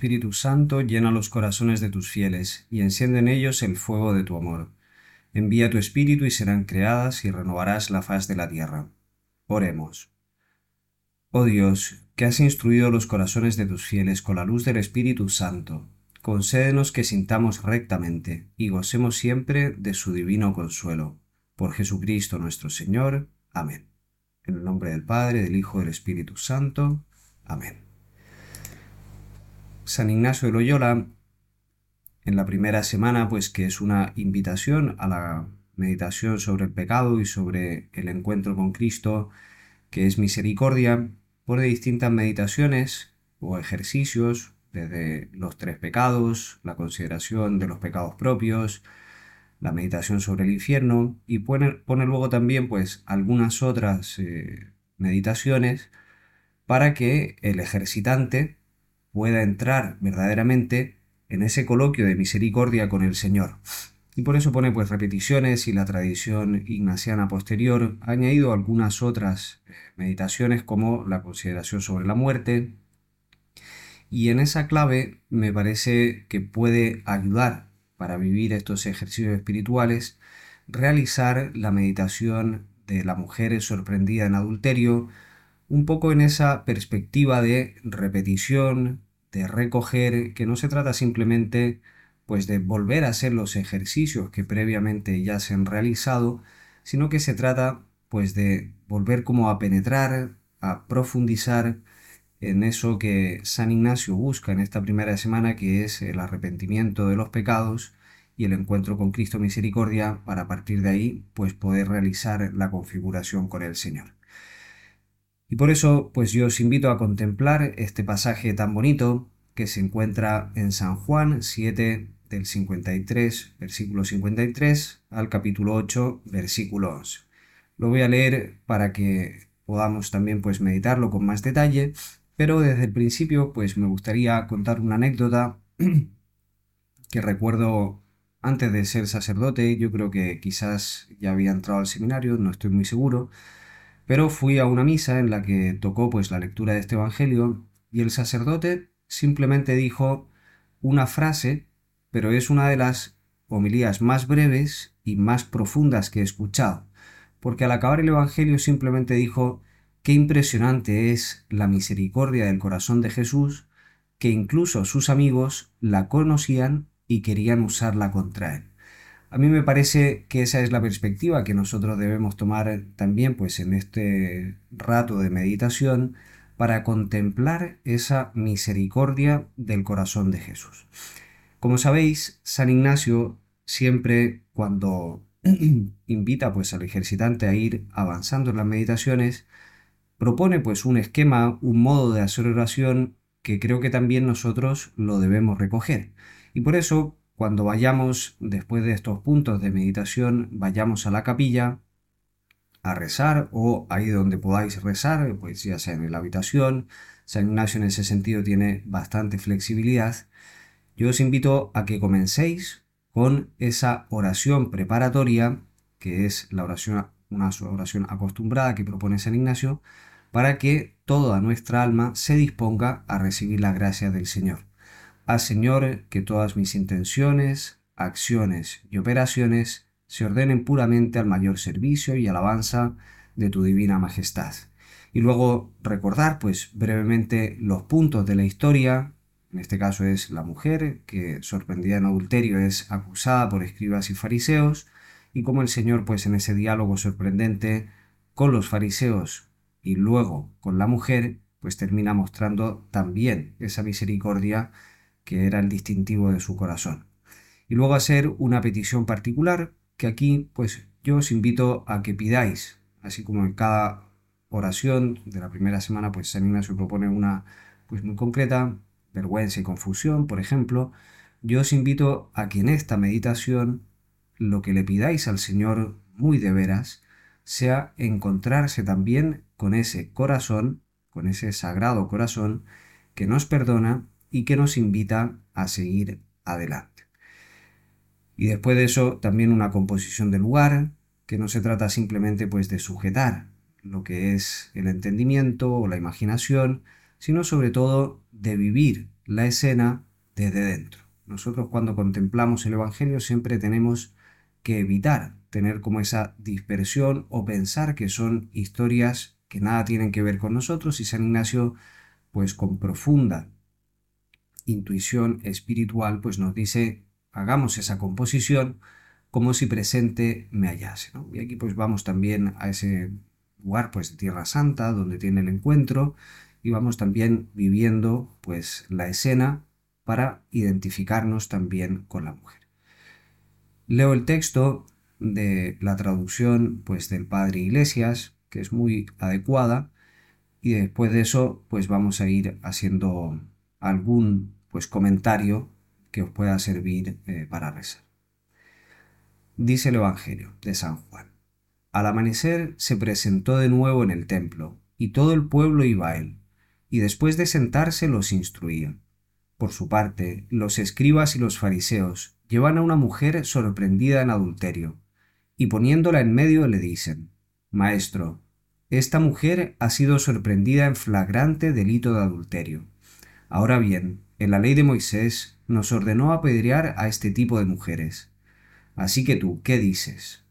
Espíritu Santo, llena los corazones de tus fieles, y enciende en ellos el fuego de tu amor. Envía tu Espíritu y serán creadas y renovarás la faz de la tierra. Oremos. Oh Dios, que has instruido los corazones de tus fieles con la luz del Espíritu Santo, concédenos que sintamos rectamente y gocemos siempre de su divino consuelo. Por Jesucristo nuestro Señor. Amén. En el nombre del Padre, del Hijo y del Espíritu Santo. Amén. San Ignacio de Loyola, en la primera semana, pues que es una invitación a la meditación sobre el pecado y sobre el encuentro con Cristo, que es misericordia, pone distintas meditaciones o ejercicios, desde los tres pecados, la consideración de los pecados propios, la meditación sobre el infierno, y pone, luego también pues algunas otras eh, meditaciones para que el ejercitante pueda entrar verdaderamente en ese coloquio de misericordia con el Señor. Y por eso pone pues repeticiones y la tradición ignaciana posterior ha añadido algunas otras meditaciones como la consideración sobre la muerte. Y en esa clave me parece que puede ayudar para vivir estos ejercicios espirituales realizar la meditación de la mujer sorprendida en adulterio, un poco en esa perspectiva de repetición, de recoger, que no se trata simplemente pues de volver a hacer los ejercicios que previamente ya se han realizado, sino que se trata pues de volver como a penetrar, a profundizar en eso que San Ignacio busca en esta primera semana, que es el arrepentimiento de los pecados y el encuentro con Cristo Misericordia, para a partir de ahí pues poder realizar la configuración con el Señor. Y por eso, pues yo os invito a contemplar este pasaje tan bonito que se encuentra en San Juan 7 del 53, versículo 53 al capítulo 8, versículo 11. Lo voy a leer para que podamos también pues meditarlo con más detalle, pero desde el principio pues me gustaría contar una anécdota que recuerdo antes de ser sacerdote, yo creo que quizás ya había entrado al seminario, no estoy muy seguro, pero fui a una misa en la que tocó pues la lectura de este Evangelio y el sacerdote simplemente dijo una frase, pero es una de las homilías más breves y más profundas que he escuchado, porque al acabar el Evangelio simplemente dijo qué impresionante es la misericordia del corazón de Jesús, que incluso sus amigos la conocían y querían usarla contra él. A mí me parece que esa es la perspectiva que nosotros debemos tomar también pues en este rato de meditación para contemplar esa misericordia del corazón de Jesús. Como sabéis, San Ignacio siempre cuando invita pues al ejercitante a ir avanzando en las meditaciones, propone pues un esquema, un modo de hacer oración que creo que también nosotros lo debemos recoger. Y por eso cuando vayamos, después de estos puntos de meditación, vayamos a la capilla a rezar o ahí donde podáis rezar, pues ya sea en la habitación. San Ignacio en ese sentido tiene bastante flexibilidad. Yo os invito a que comencéis con esa oración preparatoria, que es la oración, una oración acostumbrada que propone San Ignacio, para que toda nuestra alma se disponga a recibir la gracia del Señor. Haz, Señor, que todas mis intenciones, acciones y operaciones se ordenen puramente al mayor servicio y alabanza de tu divina majestad. Y luego recordar, pues, brevemente los puntos de la historia. En este caso es la mujer que, sorprendida en adulterio, es acusada por escribas y fariseos, y como el Señor, pues, en ese diálogo sorprendente con los fariseos y luego con la mujer, pues termina mostrando también esa misericordia que era el distintivo de su corazón. Y luego hacer una petición particular, que aquí pues yo os invito a que pidáis, así como en cada oración de la primera semana, pues San Ignacio propone una pues muy concreta, vergüenza y confusión, por ejemplo, yo os invito a que en esta meditación lo que le pidáis al Señor muy de veras sea encontrarse también con ese corazón, con ese sagrado corazón que nos perdona y que nos invita a seguir adelante. Y después de eso también una composición del lugar, que no se trata simplemente pues de sujetar lo que es el entendimiento o la imaginación, sino sobre todo de vivir la escena desde dentro. Nosotros cuando contemplamos el Evangelio siempre tenemos que evitar tener como esa dispersión o pensar que son historias que nada tienen que ver con nosotros y San Ignacio pues con profunda intuición espiritual pues nos dice hagamos esa composición como si presente me hallase. Y aquí pues vamos también a ese lugar pues de Tierra Santa donde tiene el encuentro y vamos también viviendo pues la escena para identificarnos también con la mujer. Leo el texto de la traducción pues del Padre Iglesias, que es muy adecuada, y después de eso pues vamos a ir haciendo algún pues comentario que os pueda servir eh, para rezar. Dice el Evangelio de San Juan. Al amanecer se presentó de nuevo en el templo, y todo el pueblo iba a él, y después de sentarse los instruía. Por su parte, los escribas y los fariseos llevan a una mujer sorprendida en adulterio, y poniéndola en medio le dicen, Maestro, esta mujer ha sido sorprendida en flagrante delito de adulterio. Ahora bien, en la ley de Moisés nos ordenó apedrear a este tipo de mujeres. Así que tú, ¿qué dices?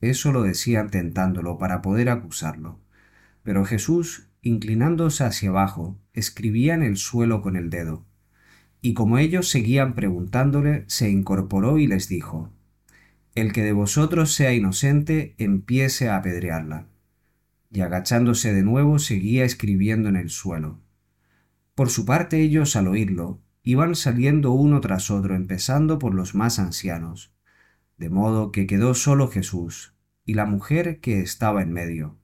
Eso lo decían tentándolo para poder acusarlo. Pero Jesús, inclinándose hacia abajo, escribía en el suelo con el dedo. Y como ellos seguían preguntándole, se incorporó y les dijo, El que de vosotros sea inocente, empiece a apedrearla. Y agachándose de nuevo, seguía escribiendo en el suelo. Por su parte ellos, al oírlo, iban saliendo uno tras otro, empezando por los más ancianos, de modo que quedó solo Jesús y la mujer que estaba en medio.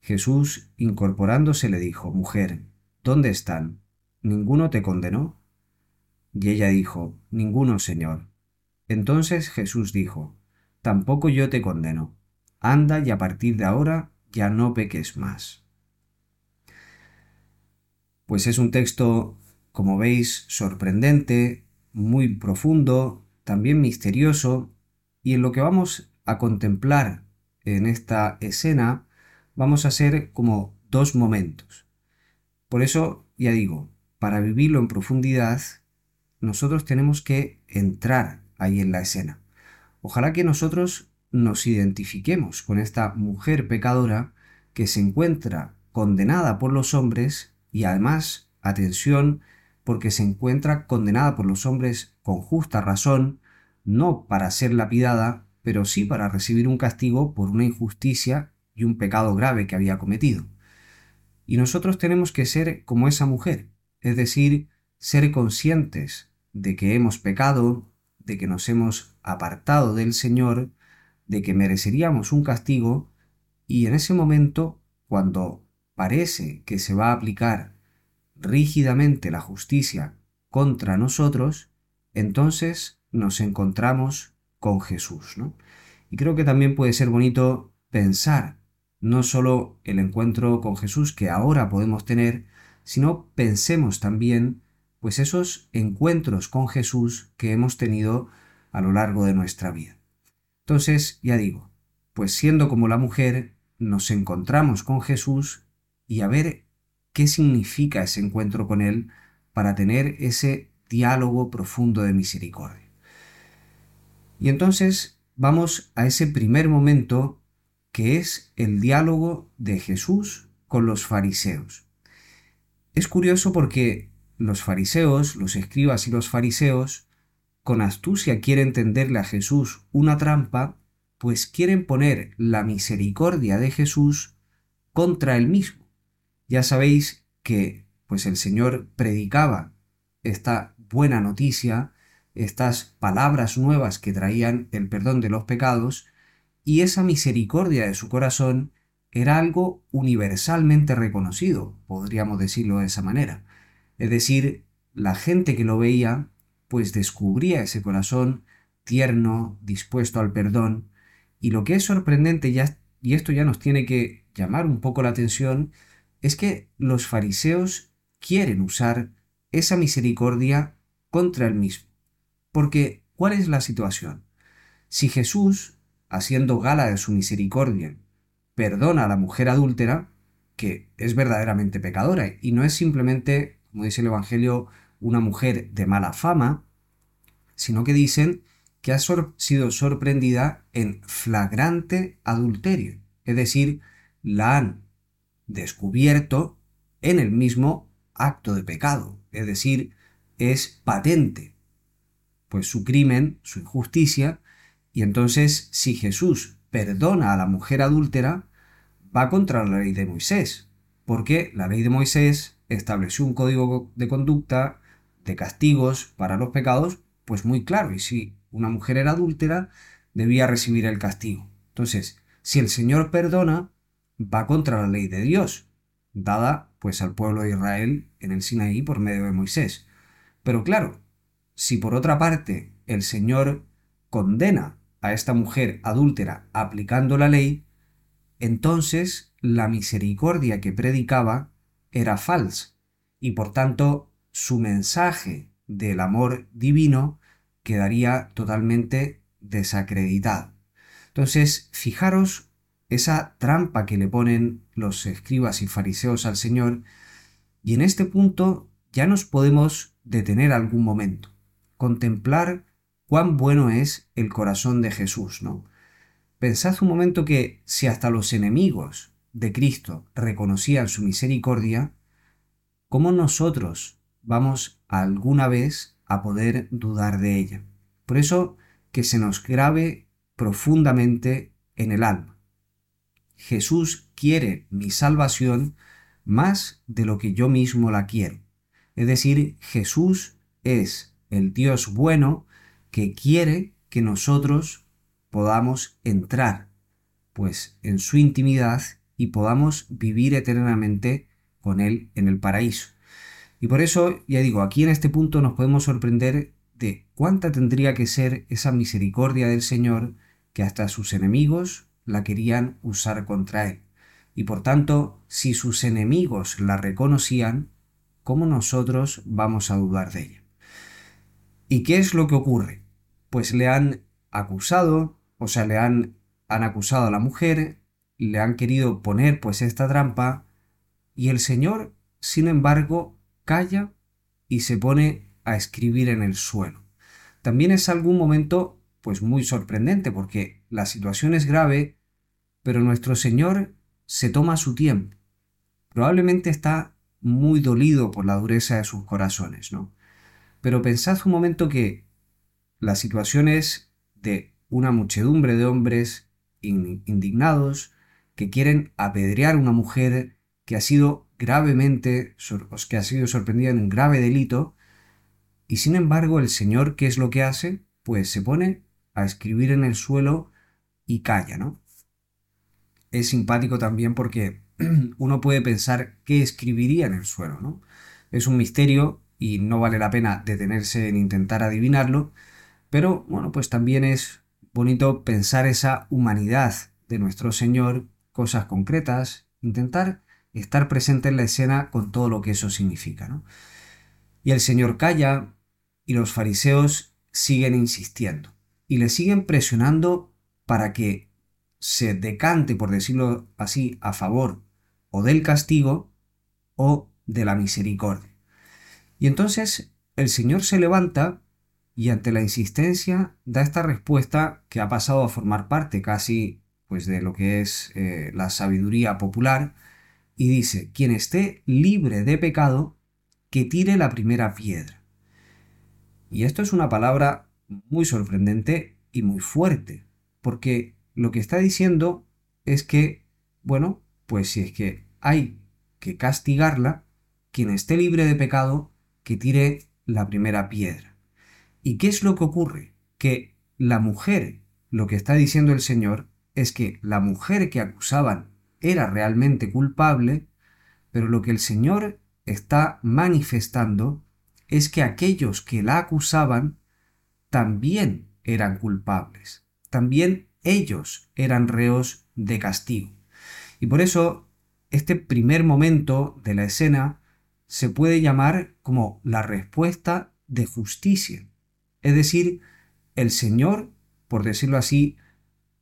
Jesús, incorporándose, le dijo, Mujer, ¿dónde están? ¿Ninguno te condenó? Y ella dijo, Ninguno, Señor. Entonces Jesús dijo, Tampoco yo te condeno. Anda y a partir de ahora ya no peques más. Pues es un texto, como veis, sorprendente, muy profundo, también misterioso, y en lo que vamos a contemplar en esta escena vamos a hacer como dos momentos. Por eso, ya digo, para vivirlo en profundidad, nosotros tenemos que entrar ahí en la escena. Ojalá que nosotros nos identifiquemos con esta mujer pecadora que se encuentra condenada por los hombres y además, atención, porque se encuentra condenada por los hombres con justa razón, no para ser lapidada, pero sí para recibir un castigo por una injusticia y un pecado grave que había cometido. Y nosotros tenemos que ser como esa mujer, es decir, ser conscientes de que hemos pecado, de que nos hemos apartado del Señor, de que mereceríamos un castigo, y en ese momento, cuando parece que se va a aplicar rígidamente la justicia contra nosotros, entonces nos encontramos con Jesús. ¿no? Y creo que también puede ser bonito pensar no solo el encuentro con Jesús que ahora podemos tener, sino pensemos también pues esos encuentros con Jesús que hemos tenido a lo largo de nuestra vida. Entonces, ya digo, pues siendo como la mujer, nos encontramos con Jesús y a ver qué significa ese encuentro con Él para tener ese diálogo profundo de misericordia. Y entonces vamos a ese primer momento que es el diálogo de Jesús con los fariseos. Es curioso porque los fariseos, los escribas y los fariseos, con astucia quieren tenderle a Jesús una trampa, pues quieren poner la misericordia de Jesús contra él mismo. Ya sabéis que pues el Señor predicaba esta buena noticia, estas palabras nuevas que traían el perdón de los pecados, y esa misericordia de su corazón era algo universalmente reconocido, podríamos decirlo de esa manera. Es decir, la gente que lo veía, pues descubría ese corazón tierno, dispuesto al perdón, y lo que es sorprendente, ya, y esto ya nos tiene que llamar un poco la atención, es que los fariseos quieren usar esa misericordia contra el mismo. Porque, ¿cuál es la situación? Si Jesús, haciendo gala de su misericordia, perdona a la mujer adúltera, que es verdaderamente pecadora y no es simplemente, como dice el Evangelio, una mujer de mala fama, sino que dicen que ha sido sorprendida en flagrante adulterio, es decir, la han descubierto en el mismo acto de pecado, es decir, es patente, pues su crimen, su injusticia, y entonces si Jesús perdona a la mujer adúltera, va contra la ley de Moisés, porque la ley de Moisés estableció un código de conducta de castigos para los pecados, pues muy claro, y si una mujer era adúltera, debía recibir el castigo. Entonces, si el Señor perdona, va contra la ley de Dios, dada pues al pueblo de Israel en el Sinaí por medio de Moisés. Pero claro, si por otra parte el Señor condena a esta mujer adúltera aplicando la ley, entonces la misericordia que predicaba era falsa y por tanto su mensaje del amor divino quedaría totalmente desacreditado. Entonces, fijaros esa trampa que le ponen los escribas y fariseos al Señor, y en este punto ya nos podemos detener algún momento, contemplar cuán bueno es el corazón de Jesús, ¿no? Pensad un momento que si hasta los enemigos de Cristo reconocían su misericordia, ¿cómo nosotros vamos alguna vez a poder dudar de ella? Por eso que se nos grabe profundamente en el alma. Jesús quiere mi salvación más de lo que yo mismo la quiero. Es decir, Jesús es el Dios bueno que quiere que nosotros podamos entrar pues en su intimidad y podamos vivir eternamente con Él en el paraíso. Y por eso, ya digo, aquí en este punto nos podemos sorprender de cuánta tendría que ser esa misericordia del Señor que hasta sus enemigos la querían usar contra Él. Y por tanto, si sus enemigos la reconocían, ¿cómo nosotros vamos a dudar de ella? ¿Y qué es lo que ocurre? Pues le han acusado, o sea, le han, han acusado a la mujer, le han querido poner pues esta trampa, y el Señor, sin embargo, calla y se pone a escribir en el suelo. También es algún momento pues muy sorprendente porque la situación es grave, pero nuestro Señor se toma su tiempo. Probablemente está muy dolido por la dureza de sus corazones, ¿no? Pero pensad un momento que la situación es de una muchedumbre de hombres indignados que quieren apedrear a una mujer que ha sido gravemente, que ha sido sorprendida en un grave delito y sin embargo, el Señor, ¿qué es lo que hace? Pues se pone a escribir en el suelo y calla, ¿no? Es simpático también porque uno puede pensar qué escribiría en el suelo, ¿no? Es un misterio y no vale la pena detenerse en intentar adivinarlo, pero bueno, pues también es bonito pensar esa humanidad de nuestro Señor, cosas concretas, intentar estar presente en la escena con todo lo que eso significa, ¿no? Y el Señor calla, y los fariseos siguen insistiendo y le siguen presionando para que se decante, por decirlo así, a favor o del castigo o de la misericordia. Y entonces el Señor se levanta y ante la insistencia da esta respuesta que ha pasado a formar parte casi pues de lo que es eh, la sabiduría popular y dice, quien esté libre de pecado, que tire la primera piedra. Y esto es una palabra muy sorprendente y muy fuerte, porque lo que está diciendo es que, bueno, pues si es que hay que castigarla, quien esté libre de pecado, que tire la primera piedra. ¿Y qué es lo que ocurre? Que la mujer, lo que está diciendo el Señor, es que la mujer que acusaban era realmente culpable, pero lo que el Señor está manifestando es que aquellos que la acusaban también eran culpables, también ellos eran reos de castigo. Y por eso este primer momento de la escena se puede llamar como la respuesta de justicia. Es decir, el Señor, por decirlo así,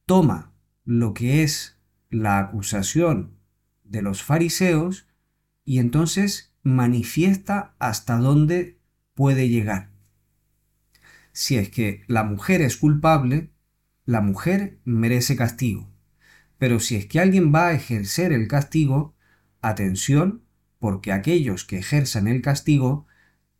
toma lo que es la acusación de los fariseos y entonces manifiesta hasta dónde puede llegar. Si es que la mujer es culpable, la mujer merece castigo. Pero si es que alguien va a ejercer el castigo, atención, porque aquellos que ejerzan el castigo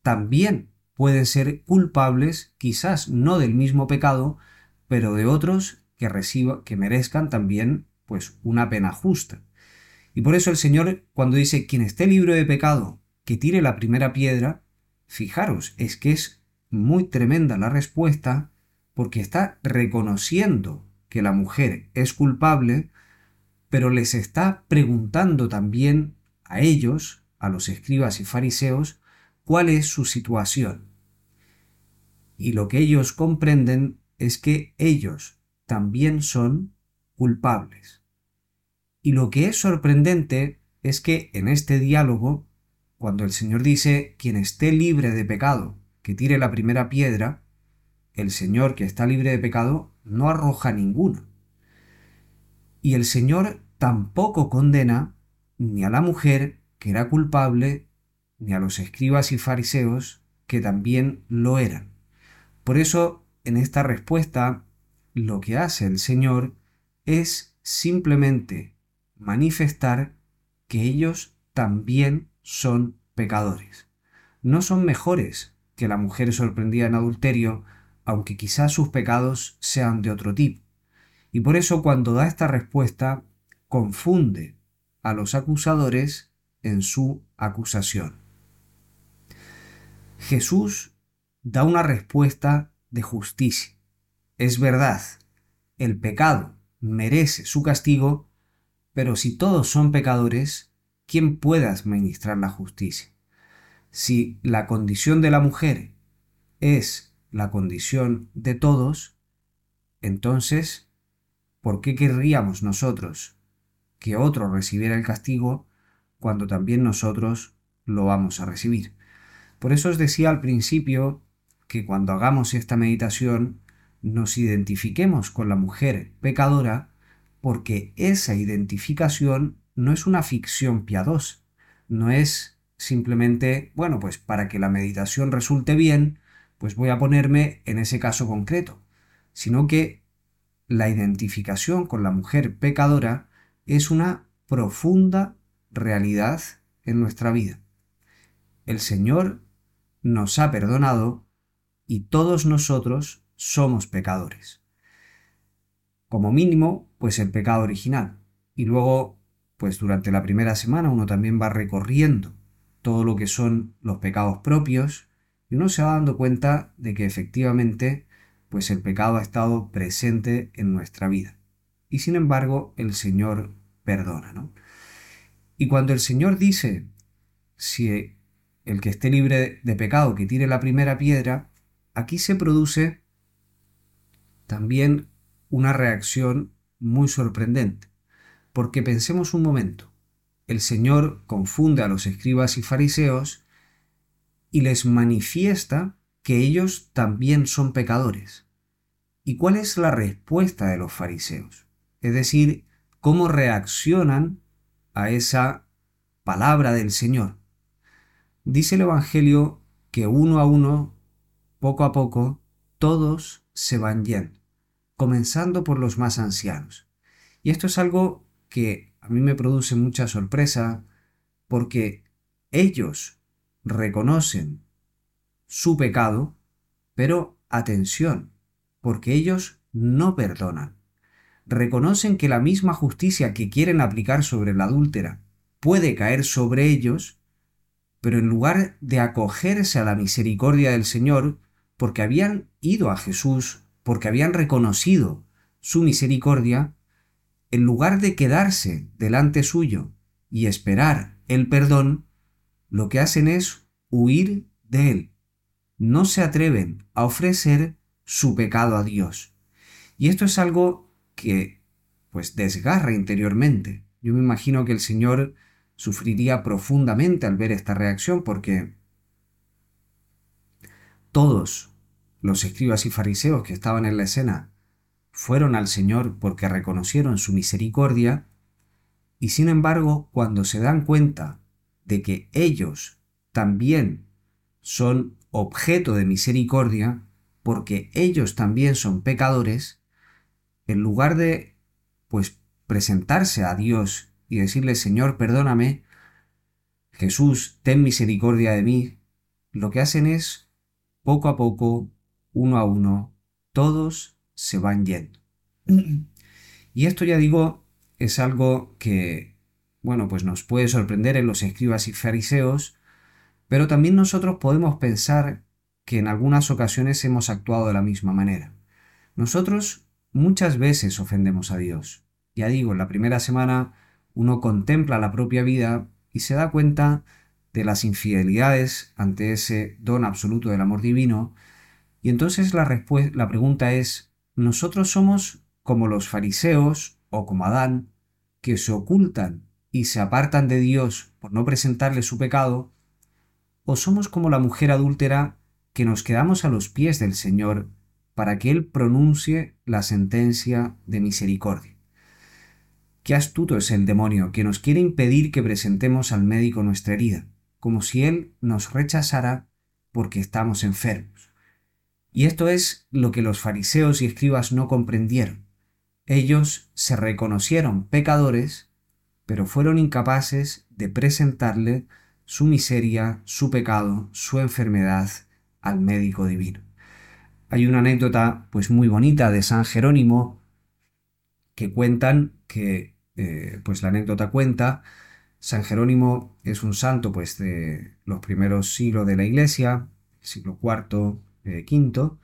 también pueden ser culpables, quizás no del mismo pecado, pero de otros que reciba, que merezcan también pues una pena justa. Y por eso el Señor cuando dice quien esté libre de pecado, que tire la primera piedra, fijaros, es que es muy tremenda la respuesta porque está reconociendo que la mujer es culpable, pero les está preguntando también a ellos, a los escribas y fariseos, cuál es su situación. Y lo que ellos comprenden es que ellos también son culpables. Y lo que es sorprendente es que en este diálogo, cuando el Señor dice, quien esté libre de pecado, que tire la primera piedra, el Señor que está libre de pecado no arroja ninguno. Y el Señor tampoco condena ni a la mujer que era culpable, ni a los escribas y fariseos que también lo eran. Por eso, en esta respuesta, lo que hace el Señor es simplemente manifestar que ellos también son pecadores. No son mejores que la mujer sorprendida en adulterio, aunque quizás sus pecados sean de otro tipo. Y por eso cuando da esta respuesta, confunde a los acusadores en su acusación. Jesús da una respuesta de justicia. Es verdad, el pecado merece su castigo, pero si todos son pecadores, ¿quién puede administrar la justicia? Si la condición de la mujer es la condición de todos, entonces, ¿por qué querríamos nosotros que otro recibiera el castigo cuando también nosotros lo vamos a recibir? Por eso os decía al principio que cuando hagamos esta meditación nos identifiquemos con la mujer pecadora porque esa identificación no es una ficción piadosa, no es simplemente, bueno, pues para que la meditación resulte bien, pues voy a ponerme en ese caso concreto, sino que la identificación con la mujer pecadora es una profunda realidad en nuestra vida. El Señor nos ha perdonado y todos nosotros somos pecadores. Como mínimo, pues el pecado original. Y luego, pues durante la primera semana uno también va recorriendo todo lo que son los pecados propios y uno se va dando cuenta de que efectivamente pues el pecado ha estado presente en nuestra vida. Y sin embargo, el Señor perdona, ¿no? Y cuando el Señor dice, si el que esté libre de pecado que tire la primera piedra, aquí se produce también una reacción muy sorprendente. Porque pensemos un momento, el Señor confunde a los escribas y fariseos y les manifiesta que ellos también son pecadores. ¿Y cuál es la respuesta de los fariseos? Es decir, cómo reaccionan a esa palabra del Señor. Dice el Evangelio que uno a uno, poco a poco, todos se van yendo, comenzando por los más ancianos. Y esto es algo que a mí me produce mucha sorpresa porque ellos reconocen su pecado, pero atención, porque ellos no perdonan. Reconocen que la misma justicia que quieren aplicar sobre la adúltera puede caer sobre ellos, pero en lugar de acogerse a la misericordia del Señor, porque habían ido a Jesús, porque habían reconocido su misericordia, en lugar de quedarse delante suyo y esperar el perdón, lo que hacen es huir de él. No se atreven a ofrecer su pecado a Dios. Y esto es algo que pues desgarra interiormente. Yo me imagino que el Señor sufriría profundamente al ver esta reacción porque todos los escribas y fariseos que estaban en la escena fueron al Señor porque reconocieron su misericordia Y sin embargo, cuando se dan cuenta de que ellos también son objeto de misericordia, porque ellos también son pecadores, en lugar de pues presentarse a Dios y decirle, Señor, perdóname, Jesús, ten misericordia de mí, lo que hacen es, poco a poco, uno a uno, todos se van yendo. Y esto ya digo, es algo que, bueno, pues nos puede sorprender en los escribas y fariseos, pero también nosotros podemos pensar que en algunas ocasiones hemos actuado de la misma manera. Nosotros muchas veces ofendemos a Dios. Ya digo, en la primera semana uno contempla la propia vida y se da cuenta de las infidelidades ante ese don absoluto del amor divino, y entonces la, la pregunta es, ¿nosotros somos como los fariseos o como Adán, que se ocultan y se apartan de Dios por no presentarle su pecado, o somos como la mujer adúltera que nos quedamos a los pies del Señor para que Él pronuncie la sentencia de misericordia. Qué astuto es el demonio que nos quiere impedir que presentemos al médico nuestra herida, como si Él nos rechazara porque estamos enfermos. Y esto es lo que los fariseos y escribas no comprendieron. Ellos se reconocieron pecadores, pero fueron incapaces de presentarle su miseria, su pecado, su enfermedad al médico divino. Hay una anécdota pues muy bonita de San Jerónimo que cuentan que eh, pues la anécdota cuenta San Jerónimo es un santo pues de los primeros siglos de la Iglesia, siglo IV, V,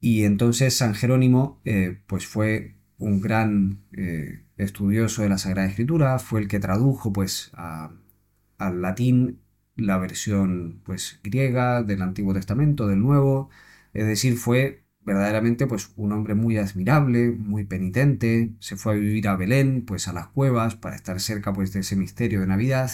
y entonces San Jerónimo eh, pues fue un gran eh, estudioso de la Sagrada Escritura, fue el que tradujo pues al latín la versión pues griega del Antiguo Testamento, del Nuevo, es decir, fue verdaderamente pues un hombre muy admirable, muy penitente, se fue a vivir a Belén, pues a las cuevas para estar cerca pues de ese misterio de Navidad.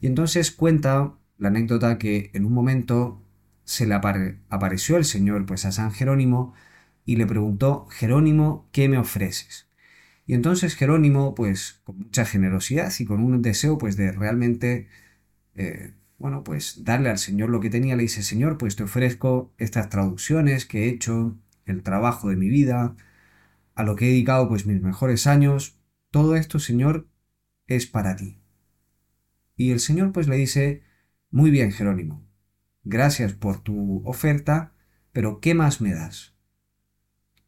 Y entonces cuenta la anécdota que en un momento se le apareció el Señor pues a San Jerónimo y le preguntó, Jerónimo, ¿qué me ofreces? Y entonces Jerónimo, pues con mucha generosidad y con un deseo pues de realmente, eh, bueno, pues darle al Señor lo que tenía, le dice, Señor, pues te ofrezco estas traducciones que he hecho, el trabajo de mi vida, a lo que he dedicado pues mis mejores años, todo esto, Señor, es para ti. Y el Señor pues le dice, muy bien, Jerónimo, gracias por tu oferta, pero ¿qué más me das?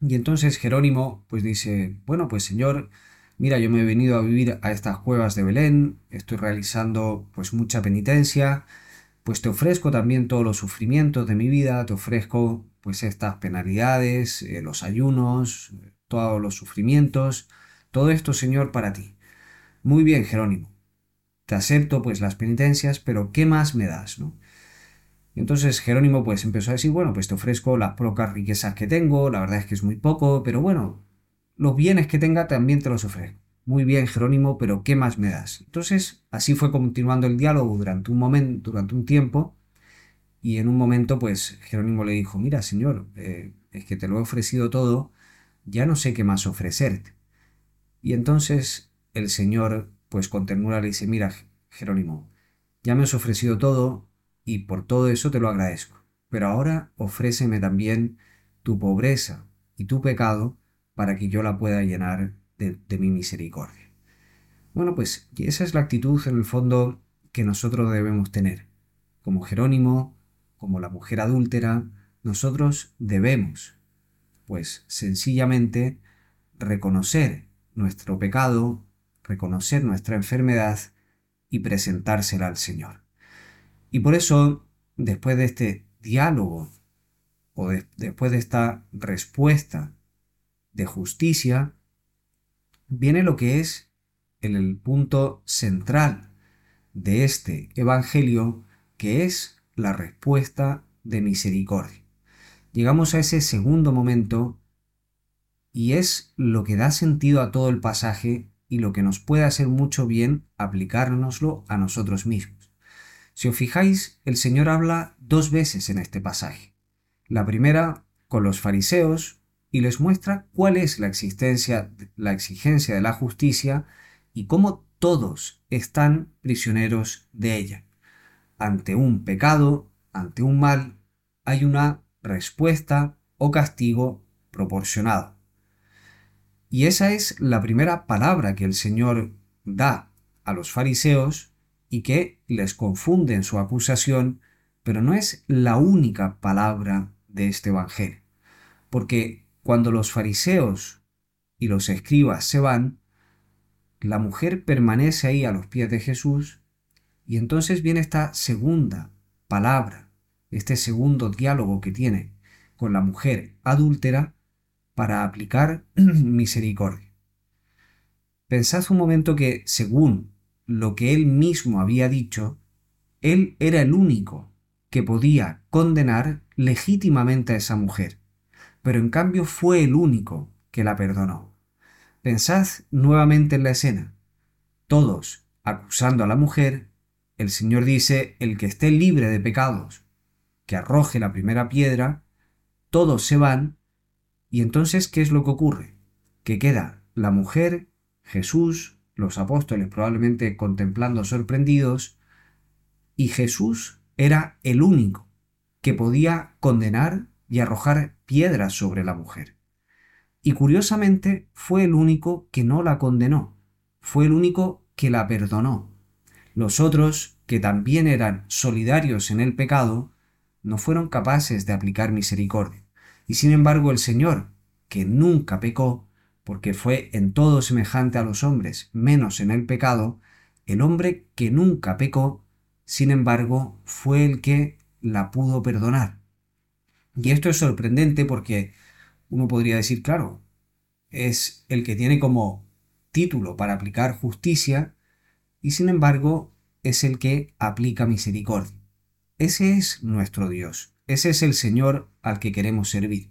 Y entonces Jerónimo pues dice, bueno, pues Señor, mira, yo me he venido a vivir a estas cuevas de Belén, estoy realizando pues mucha penitencia, pues te ofrezco también todos los sufrimientos de mi vida, te ofrezco pues estas penalidades, eh, los ayunos, todos los sufrimientos, todo esto, Señor, para ti. Muy bien, Jerónimo. Te acepto pues las penitencias, pero ¿qué más me das, no? Entonces Jerónimo pues empezó a decir, bueno, pues te ofrezco las pocas riquezas que tengo, la verdad es que es muy poco, pero bueno, los bienes que tenga también te los ofrezco. Muy bien, Jerónimo, pero ¿qué más me das? Entonces, así fue continuando el diálogo durante un momento, durante un tiempo, y en un momento, pues Jerónimo le dijo, mira, señor, eh, es que te lo he ofrecido todo, ya no sé qué más ofrecerte. Y entonces el Señor, pues con ternura le dice, mira, Jerónimo, ya me has ofrecido todo, y por todo eso te lo agradezco. Pero ahora ofréceme también tu pobreza y tu pecado para que yo la pueda llenar de, mi misericordia. Bueno, pues esa es la actitud en el fondo que nosotros debemos tener. Como Jerónimo, como la mujer adúltera, nosotros debemos, pues sencillamente, reconocer nuestro pecado, reconocer nuestra enfermedad y presentársela al Señor. Y por eso, después de este diálogo o después de esta respuesta de justicia, viene lo que es el punto central de este Evangelio, que es la respuesta de misericordia. Llegamos a ese segundo momento y es lo que da sentido a todo el pasaje y lo que nos puede hacer mucho bien aplicárnoslo a nosotros mismos. Si os fijáis, el Señor habla dos veces en este pasaje. La primera con los fariseos y les muestra cuál es la existencia, la exigencia de la justicia y cómo todos están prisioneros de ella. Ante un pecado, ante un mal, hay una respuesta o castigo proporcionado. Y esa es la primera palabra que el Señor da a los fariseos y que les confunde en su acusación, pero no es la única palabra de este Evangelio. Porque cuando los fariseos y los escribas se van, la mujer permanece ahí a los pies de Jesús y entonces viene esta segunda palabra, este segundo diálogo que tiene con la mujer adúltera para aplicar misericordia. Pensad un momento que, según lo que él mismo había dicho, él era el único que podía condenar legítimamente a esa mujer, pero en cambio fue el único que la perdonó. Pensad nuevamente en la escena. Todos acusando a la mujer, el Señor dice, el que esté libre de pecados, que arroje la primera piedra, todos se van, y entonces, ¿qué es lo que ocurre? Que queda la mujer, Jesús, los apóstoles probablemente contemplando sorprendidos, y Jesús era el único que podía condenar y arrojar piedras sobre la mujer y curiosamente fue el único que no la condenó, fue el único que la perdonó. Los otros, que también eran solidarios en el pecado, no fueron capaces de aplicar misericordia. Y sin embargo el Señor, que nunca pecó, porque fue en todo semejante a los hombres, menos en el pecado, el hombre que nunca pecó, sin embargo, fue el que la pudo perdonar. Y esto es sorprendente porque uno podría decir, claro, es el que tiene como título para aplicar justicia y sin embargo es el que aplica misericordia. Ese es nuestro Dios, ese es el Señor al que queremos servir.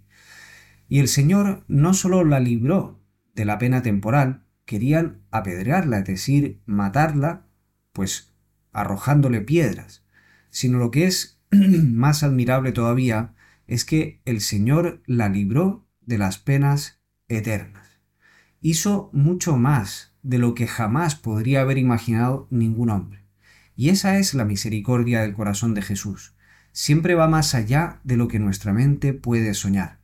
Y el Señor no solo la libró de la pena temporal, querían apedrearla, es decir, matarla, pues arrojándole piedras, sino lo que es más admirable todavía es que el Señor la libró de las penas eternas. Hizo mucho más de lo que jamás podría haber imaginado ningún hombre. Y esa es la misericordia del corazón de Jesús. Siempre va más allá de lo que nuestra mente puede soñar.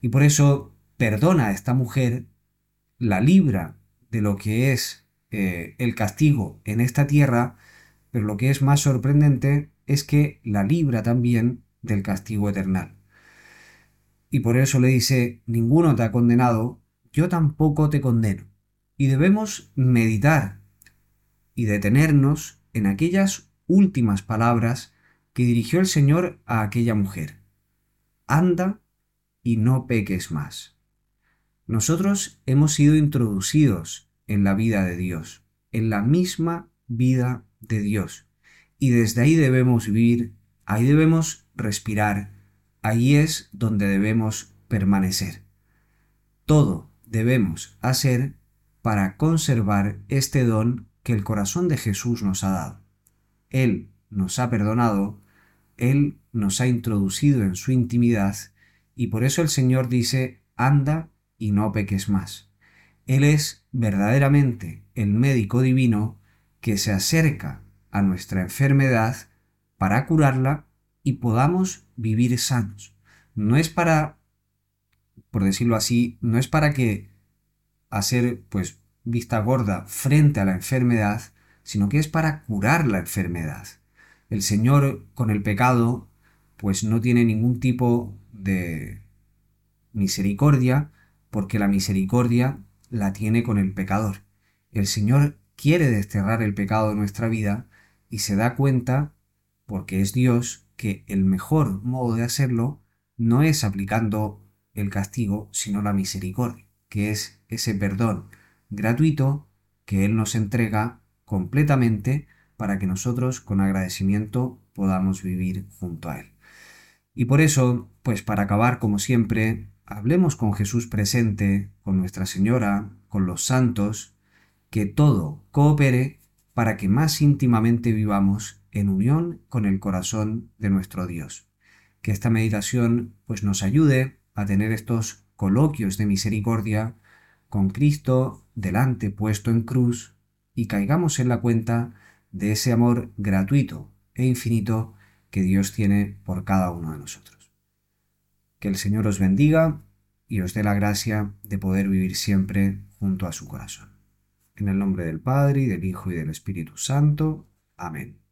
Y por eso perdona a esta mujer, la libra de lo que es eh, el castigo en esta tierra, pero lo que es más sorprendente es que la libra también del castigo eternal y por eso le dice, ninguno te ha condenado, yo tampoco te condeno. Y debemos meditar y detenernos en aquellas últimas palabras que dirigió el Señor a aquella mujer. Anda y no peques más. Nosotros hemos sido introducidos en la vida de Dios, en la misma vida de Dios. Y desde ahí debemos vivir, ahí debemos respirar, Ahí es donde debemos permanecer. Todo debemos hacer para conservar este don que el corazón de Jesús nos ha dado. Él nos ha perdonado, Él nos ha introducido en su intimidad y por eso el Señor dice, anda y no peques más. Él es verdaderamente el médico divino que se acerca a nuestra enfermedad para curarla y podamos vivir sanos. No es para, por decirlo así, no es para que hacer pues vista gorda frente a la enfermedad, sino que es para curar la enfermedad. El Señor con el pecado pues no tiene ningún tipo de misericordia porque la misericordia la tiene con el pecador. El Señor quiere desterrar el pecado de nuestra vida y se da cuenta, porque es Dios, que el mejor modo de hacerlo no es aplicando el castigo, sino la misericordia, que es ese perdón gratuito que Él nos entrega completamente para que nosotros con agradecimiento podamos vivir junto a Él. Y por eso, pues para acabar como siempre, hablemos con Jesús presente, con Nuestra Señora, con los santos, que todo coopere para que más íntimamente vivamos en unión con el corazón de nuestro Dios. Que esta meditación pues nos ayude a tener estos coloquios de misericordia con Cristo delante puesto en cruz y caigamos en la cuenta de ese amor gratuito e infinito que Dios tiene por cada uno de nosotros. Que el Señor os bendiga y os dé la gracia de poder vivir siempre junto a su corazón. En el nombre del Padre, y del Hijo, y del Espíritu Santo. Amén.